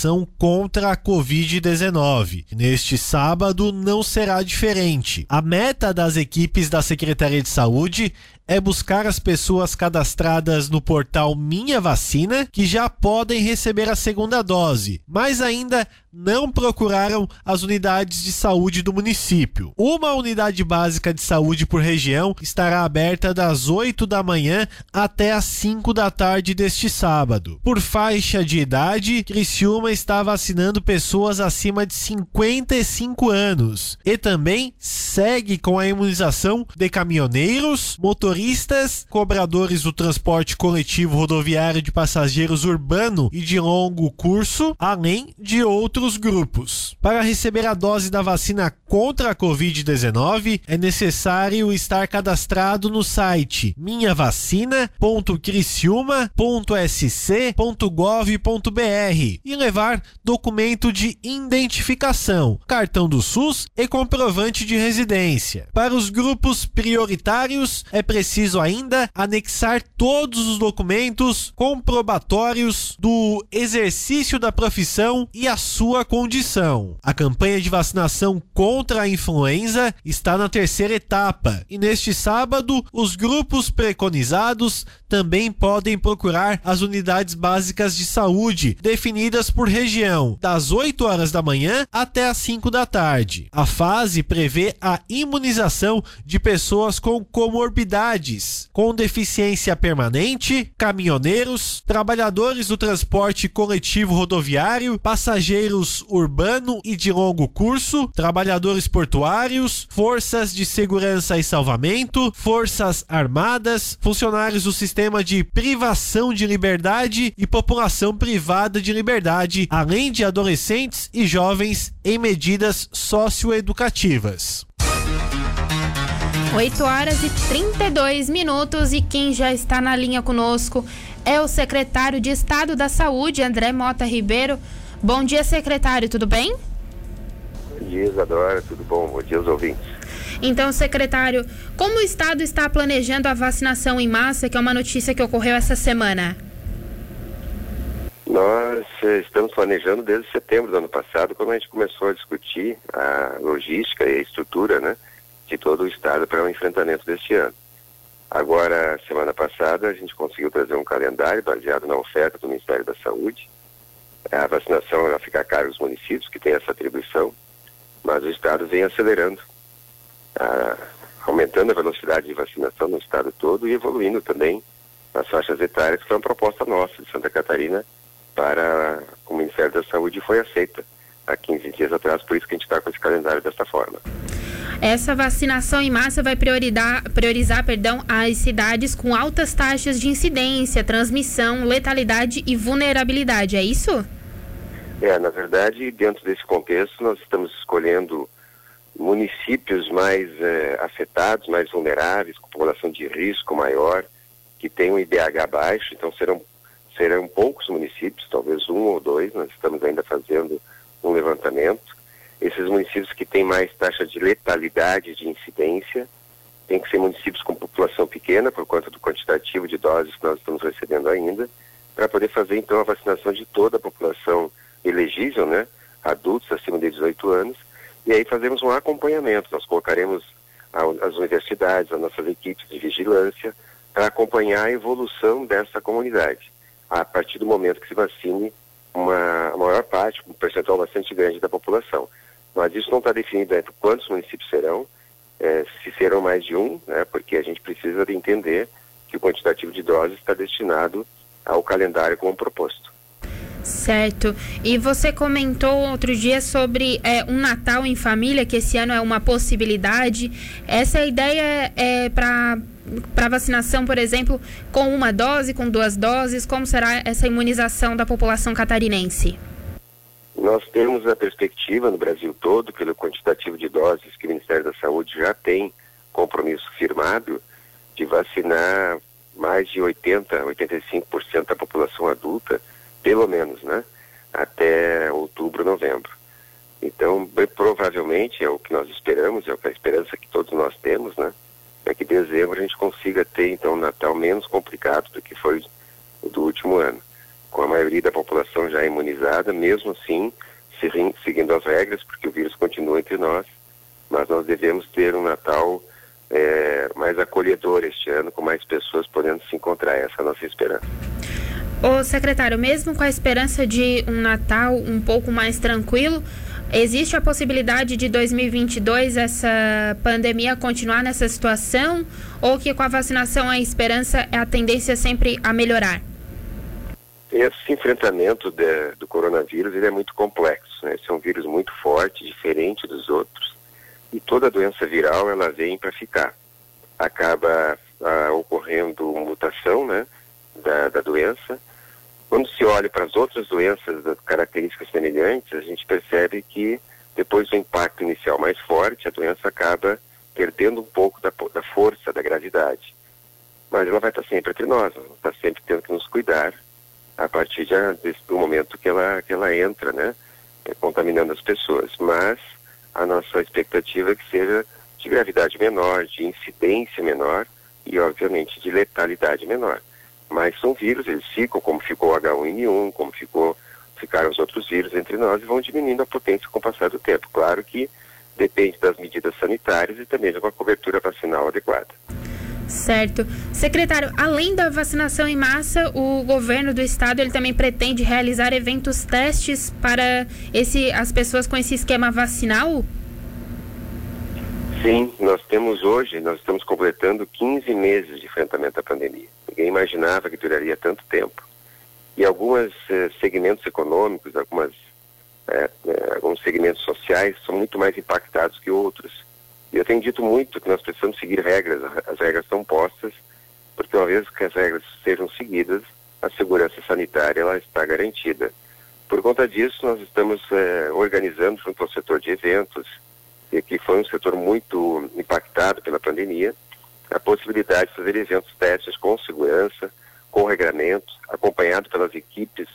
vacinação contra a Covid-19. Neste sábado não será diferente. A meta das equipes da Secretaria de Saúde é buscar as pessoas cadastradas no portal Minha Vacina que já podem receber a segunda dose, mas ainda não procuraram as unidades de saúde do município. Uma unidade básica de saúde por região estará aberta das 8 da manhã até as 5 da tarde deste sábado. Por faixa de idade, Criciúma está vacinando pessoas acima de 55 anos e também segue com a imunização de caminhoneiros, motoristas, cobradores do transporte coletivo rodoviário de passageiros urbano e de longo curso, além de outros outros grupos. Para receber a dose da vacina contra a Covid-19, é necessário estar cadastrado no site minhavacina.criciúma.sc.gov.br e levar documento de identificação, cartão do SUS e comprovante de residência. Para os grupos prioritários, é preciso ainda anexar todos os documentos comprobatórios do exercício da profissão e a sua condição. A campanha de vacinação contra a influenza está na terceira etapa e neste sábado os grupos preconizados também podem procurar as unidades básicas de saúde definidas por região, das 8 horas da manhã até as 5 da tarde. A fase prevê a imunização de pessoas com com deficiência permanente, caminhoneiros, trabalhadores do transporte coletivo rodoviário, passageiros urbano e de longo curso, trabalhadores portuários, forças de segurança e salvamento, forças armadas, funcionários do sistema de privação de liberdade e população privada de liberdade, além de adolescentes e jovens em medidas socioeducativas. 8 horas e 32 minutos e quem já está na linha conosco é o secretário de Estado da Saúde, André Mota Ribeiro. Bom dia, secretário, tudo bem? Bom dia, Isadora, tudo bom? Bom dia aos ouvintes. Então, secretário, como o Estado está planejando a vacinação em massa, que é uma notícia que ocorreu essa semana? Nós eh, estamos planejando desde setembro do ano passado, quando a gente começou a discutir a logística e a estrutura né, de todo o Estado para o enfrentamento deste ano. Agora, semana passada, a gente conseguiu trazer um calendário baseado na oferta do Ministério da Saúde, a vacinação ela fica a cargo dos municípios, que têm essa atribuição, mas o Estado vem acelerando, aumentando a velocidade de vacinação no Estado todo e evoluindo também nas faixas etárias, que foi uma proposta nossa de Santa Catarina para o Ministério da Saúde e foi aceita há 15 dias atrás, por isso que a gente está com esse calendário dessa forma. Essa vacinação em massa vai priorizar, priorizar perdão, as cidades com altas taxas de incidência, transmissão, letalidade e vulnerabilidade, é isso? É, na verdade, dentro desse contexto, nós estamos escolhendo municípios mais é, afetados, mais vulneráveis, com população de risco maior, que tem um IDH baixo, então serão, serão poucos municípios, talvez um ou dois, nós estamos ainda fazendo um levantamento. Esses municípios que têm mais taxa de letalidade de incidência, tem que ser municípios com população pequena, por conta do quantitativo de doses que nós estamos recebendo ainda, para poder fazer então a vacinação de toda a população elegível, né? Adultos acima de 18 anos, e aí fazemos um acompanhamento. Nós colocaremos a, as universidades, as nossas equipes de vigilância, para acompanhar a evolução dessa comunidade, a partir do momento que se vacine uma maior parte, um percentual bastante grande da população. Mas isso não está definido entre quantos municípios serão, é, se serão mais de um, né, porque a gente precisa de entender que o quantitativo de doses está destinado ao calendário como proposto. Certo. E você comentou outro dia sobre é, um Natal em família, que esse ano é uma possibilidade. Essa ideia é para para vacinação, por exemplo, com uma dose, com duas doses? Como será essa imunização da população catarinense? Nós temos a perspectiva no Brasil todo, pelo quantitativo de doses que o Ministério da Saúde já tem compromisso firmado, de vacinar mais de 80, 85% da população adulta pelo menos, né? Até outubro, novembro. Então, provavelmente, é o que nós esperamos, é a esperança que todos nós temos, né? É que em dezembro a gente consiga ter, então, um Natal menos complicado do que foi o do último ano. Com a maioria da população já imunizada, mesmo assim, seguindo as regras, porque o vírus continua entre nós, mas nós devemos ter um Natal é, mais acolhedor este ano, com mais pessoas podendo se encontrar. Essa é a nossa esperança. Ô secretário, mesmo com a esperança de um Natal um pouco mais tranquilo, existe a possibilidade de 2022 essa pandemia continuar nessa situação ou que com a vacinação a esperança é a tendência sempre a melhorar? Esse enfrentamento de, do coronavírus ele é muito complexo. Né? Esse é um vírus muito forte, diferente dos outros. E toda doença viral ela vem para ficar. Acaba ah, ocorrendo mutação né, da, da doença. Quando se olha para as outras doenças de características semelhantes, a gente percebe que depois do impacto inicial mais forte, a doença acaba perdendo um pouco da, da força, da gravidade. Mas ela vai estar sempre entre nós, está sempre tendo que nos cuidar a partir de, do momento que ela, que ela entra, né, é, contaminando as pessoas. Mas a nossa expectativa é que seja de gravidade menor, de incidência menor e, obviamente, de letalidade menor. Mas são vírus, eles ficam como ficou o H1N1, como ficou, ficaram os outros vírus entre nós e vão diminuindo a potência com o passar do tempo. Claro que depende das medidas sanitárias e também de uma cobertura vacinal adequada. Certo. Secretário, além da vacinação em massa, o governo do estado ele também pretende realizar eventos testes para esse, as pessoas com esse esquema vacinal? Sim, nós temos hoje, nós estamos completando 15 meses de enfrentamento à pandemia. Ninguém imaginava que duraria tanto tempo. E alguns eh, segmentos econômicos, algumas, eh, eh, alguns segmentos sociais são muito mais impactados que outros. E eu tenho dito muito que nós precisamos seguir regras, as regras estão postas, porque uma vez que as regras sejam seguidas, a segurança sanitária ela está garantida. Por conta disso, nós estamos é, organizando junto ao setor de eventos, e que foi um setor muito impactado pela pandemia, a possibilidade de fazer eventos testes com segurança, com regramentos, acompanhado pelas equipes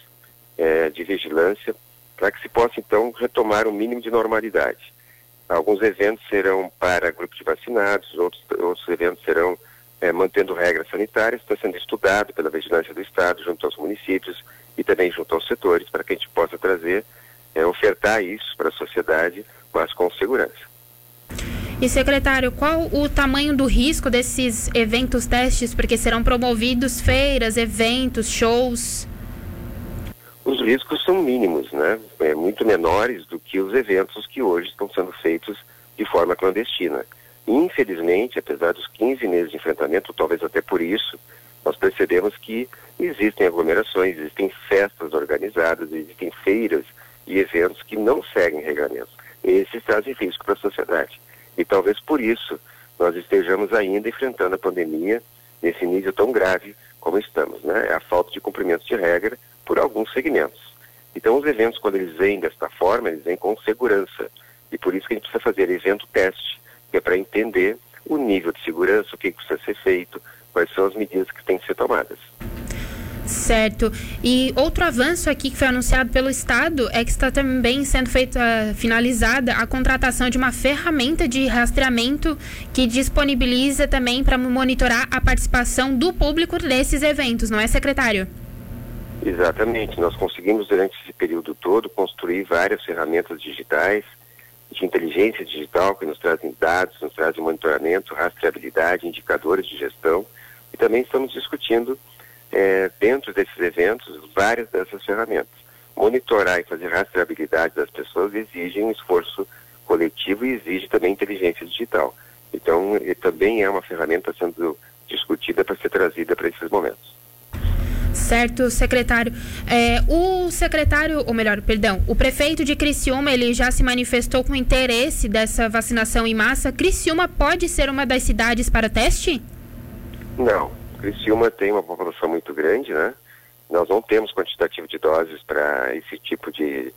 é, de vigilância, para que se possa então retomar o um mínimo de normalidade. Alguns eventos serão para grupos de vacinados, outros, outros eventos serão é, mantendo regras sanitárias, está sendo estudado pela Vigilância do Estado, junto aos municípios e também junto aos setores, para que a gente possa trazer, é, ofertar isso para a sociedade, mas com segurança. E secretário, qual o tamanho do risco desses eventos testes? Porque serão promovidos feiras, eventos, shows os riscos são mínimos, né? É, muito menores do que os eventos que hoje estão sendo feitos de forma clandestina. Infelizmente, apesar dos 15 meses de enfrentamento, talvez até por isso, nós percebemos que existem aglomerações, existem festas organizadas, existem feiras e eventos que não seguem regulamentos. Esses trazem risco para a sociedade. E talvez por isso nós estejamos ainda enfrentando a pandemia nesse nível tão grave como estamos, né? É a falta de cumprimento de regra por alguns segmentos. Então, os eventos, quando eles vêm desta forma, eles vêm com segurança. E por isso que a gente precisa fazer evento teste, que é para entender o nível de segurança, o que precisa ser feito, quais são as medidas que têm que ser tomadas. Certo. E outro avanço aqui que foi anunciado pelo Estado é que está também sendo feita, finalizada a contratação de uma ferramenta de rastreamento que disponibiliza também para monitorar a participação do público nesses eventos, não é, secretário? Exatamente. Nós conseguimos, durante esse período todo, construir várias ferramentas digitais, de inteligência digital, que nos trazem dados, nos trazem monitoramento, rastreabilidade, indicadores de gestão. E também estamos discutindo, é, dentro desses eventos, várias dessas ferramentas. Monitorar e fazer rastreabilidade das pessoas exige um esforço coletivo e exige também inteligência digital. Então, também é uma ferramenta sendo discutida para ser trazida para esses momentos. Certo, secretário. É, o secretário, ou melhor, perdão, o prefeito de Criciúma, ele já se manifestou com interesse dessa vacinação em massa. Criciúma pode ser uma das cidades para teste? Não. Criciúma tem uma população muito grande, né? Nós não temos quantitativo de doses para esse tipo de,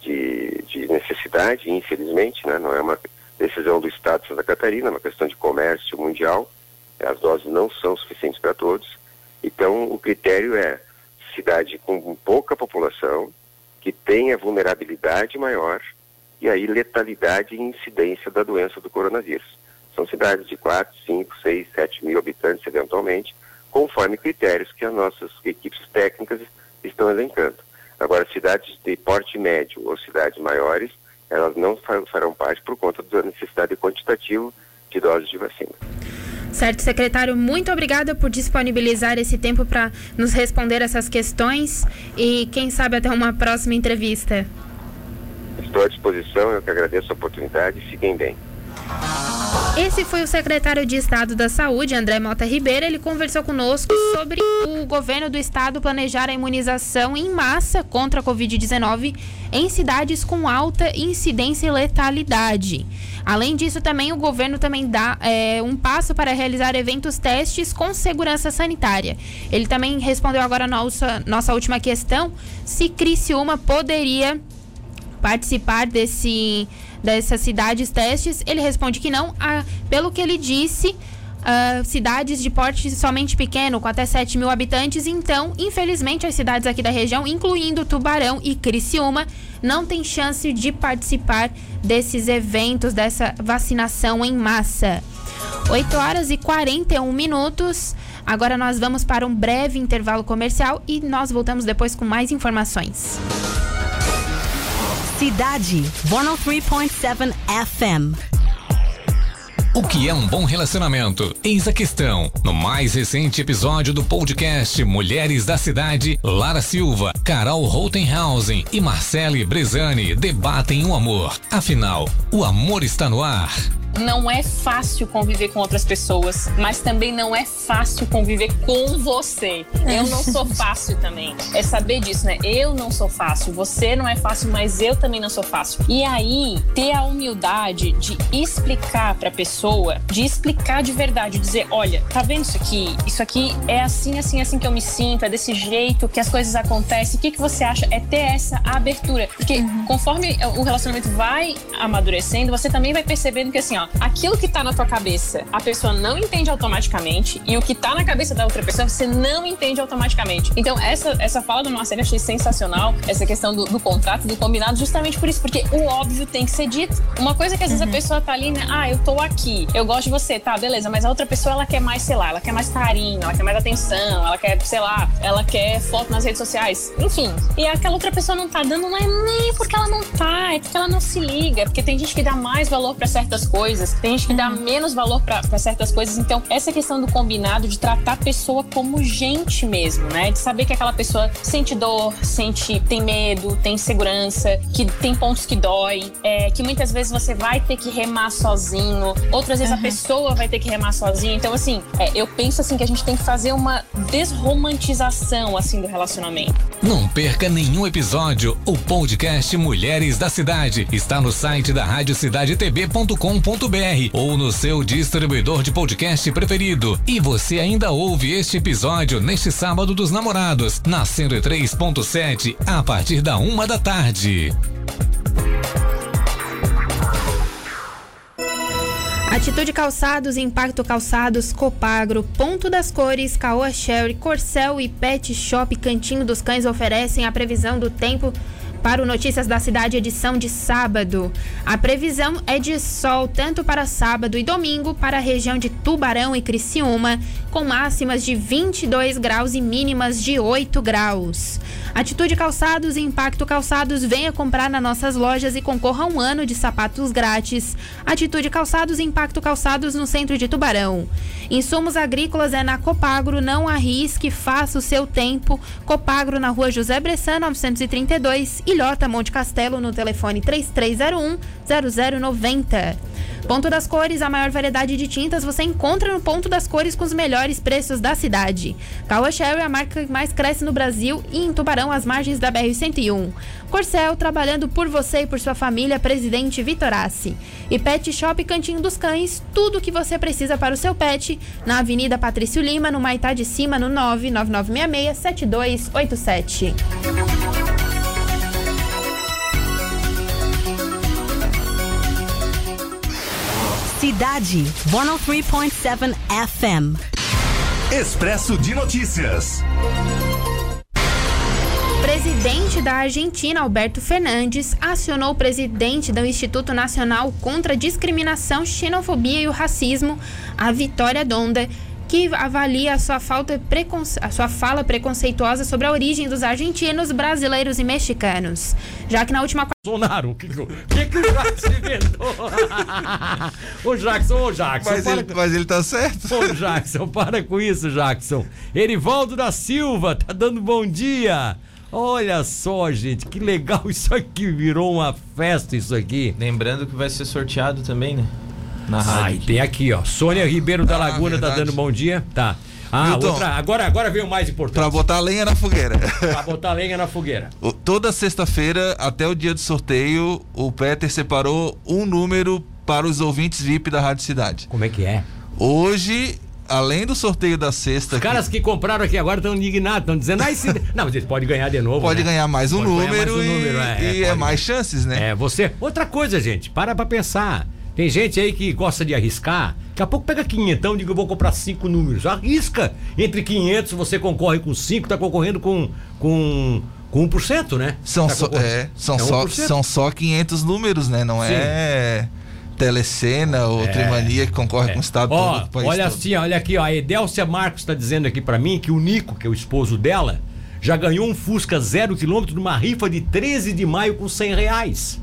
de, de, necessidade, infelizmente, né? Não é uma decisão do Estado de Santa Catarina, é uma questão de comércio mundial. As doses não são suficientes para todos. Então, o critério é cidade com pouca população, que tenha vulnerabilidade maior e aí letalidade e incidência da doença do coronavírus. São cidades de 4, 5, 6, 7 mil habitantes eventualmente, conforme critérios que as nossas equipes técnicas estão elencando. Agora, cidades de porte médio ou cidades maiores, elas não farão parte por conta da necessidade quantitativa de doses de vacina. Certo, secretário, muito obrigada por disponibilizar esse tempo para nos responder essas questões e quem sabe até uma próxima entrevista. Estou à disposição, eu que agradeço a oportunidade. Fiquem bem. Esse foi o secretário de Estado da Saúde, André Mota Ribeiro. Ele conversou conosco sobre o governo do estado planejar a imunização em massa contra a Covid-19 em cidades com alta incidência e letalidade. Além disso, também o governo também dá é, um passo para realizar eventos testes com segurança sanitária. Ele também respondeu agora a nossa, nossa última questão, se Criciúma poderia participar desse dessas cidades testes? Ele responde que não. Ah, pelo que ele disse, Uh, cidades de porte somente pequeno, com até 7 mil habitantes. Então, infelizmente, as cidades aqui da região, incluindo Tubarão e Criciúma, não têm chance de participar desses eventos, dessa vacinação em massa. 8 horas e 41 minutos. Agora nós vamos para um breve intervalo comercial e nós voltamos depois com mais informações. Cidade 103.7 FM. O que é um bom relacionamento? Eis a questão. No mais recente episódio do podcast Mulheres da Cidade, Lara Silva, Carol Rottenhausen e Marcele Brezani debatem o amor. Afinal, o amor está no ar não é fácil conviver com outras pessoas, mas também não é fácil conviver com você. Eu não sou fácil também. É saber disso, né? Eu não sou fácil, você não é fácil, mas eu também não sou fácil. E aí, ter a humildade de explicar pra pessoa, de explicar de verdade, dizer: olha, tá vendo isso aqui? Isso aqui é assim, assim, assim que eu me sinto, é desse jeito que as coisas acontecem. O que, que você acha? É ter essa abertura. Porque uhum. conforme o relacionamento vai amadurecendo, você também vai percebendo que assim, ó, ó, aquilo que tá na tua cabeça, a pessoa não entende automaticamente, e o que tá na cabeça da outra pessoa, você não entende automaticamente. Então, essa, essa fala do Marcelo eu achei sensacional, essa questão do, do, contrato, do combinado, justamente por isso, porque o óbvio tem que ser dito. Uma coisa que às vezes uhum. a pessoa tá ali, né? Ah, eu tô aqui, eu gosto de você, tá, beleza, mas a outra pessoa, ela quer mais, sei lá, ela quer mais carinho, ela quer mais atenção, ela quer, sei lá, ela quer foto nas redes sociais, enfim. E aquela outra pessoa não tá dando, não é nem porque ela não tá, é porque ela não se liga, é porque tem gente que dá mais valor para certas coisas coisas, tem gente que dá menos valor para certas coisas. Então, essa questão do combinado, de tratar a pessoa como gente mesmo, né? De saber que aquela pessoa sente dor, sente, tem medo, tem segurança, que tem pontos que dói, é, que muitas vezes você vai ter que remar sozinho, outras vezes uhum. a pessoa vai ter que remar sozinha. Então, assim, é, eu penso assim que a gente tem que fazer uma desromantização assim do relacionamento. Não perca nenhum episódio. O podcast Mulheres da Cidade está no site da Rádio Cidade TV.com.br ou no seu distribuidor de podcast preferido. E você ainda ouve este episódio neste sábado dos namorados, na 103.7, a partir da uma da tarde. Atitude Calçados, Impacto Calçados, Copagro, Ponto das Cores, Caoa Sherry, Corcel e Pet Shop Cantinho dos Cães oferecem a previsão do tempo para o Notícias da Cidade, edição de sábado. A previsão é de sol tanto para sábado e domingo para a região de Tubarão e Criciúma, com máximas de 22 graus e mínimas de 8 graus. Atitude Calçados e Impacto Calçados venha comprar nas nossas lojas e concorra a um ano de sapatos grátis. Atitude Calçados e Impacto Calçados no centro de Tubarão. Insumos agrícolas é na Copagro, não arrisque, faça o seu tempo. Copagro na rua José Bressan, 932 Ilhota Monte Castelo no telefone 3301 0090. Ponto das Cores, a maior variedade de tintas você encontra no Ponto das Cores com os melhores preços da cidade. Caoa Sherry é a marca que mais cresce no Brasil e em Tubarão, às margens da BR-101. Corcel, trabalhando por você e por sua família, Presidente Vitorassi. E Pet Shop Cantinho dos Cães, tudo o que você precisa para o seu pet, na Avenida Patrício Lima, no Maitá de Cima, no 99966 Cidade 103.7 FM. Expresso de Notícias. Presidente da Argentina, Alberto Fernandes, acionou o presidente do Instituto Nacional contra a Discriminação, Xenofobia e o Racismo, a Vitória Donda, que avalia a sua, falta preconce... a sua fala preconceituosa sobre a origem dos argentinos, brasileiros e mexicanos. Já que na última Bolsonaro, o que, que, que, o Jackson inventou? ô Jackson, ô Jackson. Mas ele, com... mas ele tá certo. Ô Jackson, para com isso, Jackson. Erivaldo da Silva, tá dando bom dia. Olha só, gente, que legal isso aqui. Virou uma festa isso aqui. Lembrando que vai ser sorteado também, né? Na rádio. Ah, e tem aqui, ó. Sônia Ribeiro da Laguna tá dando bom dia. Tá. Ah, Milton, outra, agora, agora veio o mais importante. Pra botar lenha na fogueira. pra botar lenha na fogueira. O- Toda sexta-feira, até o dia do sorteio, o Peter separou um número para os ouvintes VIP da Rádio Cidade. Como é que é? Hoje, além do sorteio da sexta. Os caras que compraram aqui agora estão indignados, estão dizendo, ah, esse... não, mas eles podem ganhar de novo. Pode né? ganhar mais um Pode número, mais um e, número, é, e é mais chances, né? É, você. Outra coisa, gente, para pra pensar. Tem gente aí que gosta de arriscar. Daqui a pouco pega quinhentão e diga eu vou comprar cinco números. Arrisca. Entre 500 você concorre com cinco, tá concorrendo com com com 1%, né? São, Tá só, é, são, É só, 1%. são só 500 números, né? Não Sim. é Telecena ou Trimania que concorre com o estado Ó, todo. o país olha todo. assim, olha aqui, ó, a Edélcia Marcos tá dizendo aqui pra mim que o Nico, que é o esposo dela, já ganhou um Fusca zero quilômetro numa rifa de 13 de maio com 100 reais.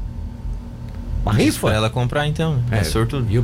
Uma rifa? Pra ela comprar então. É, sortudo. E o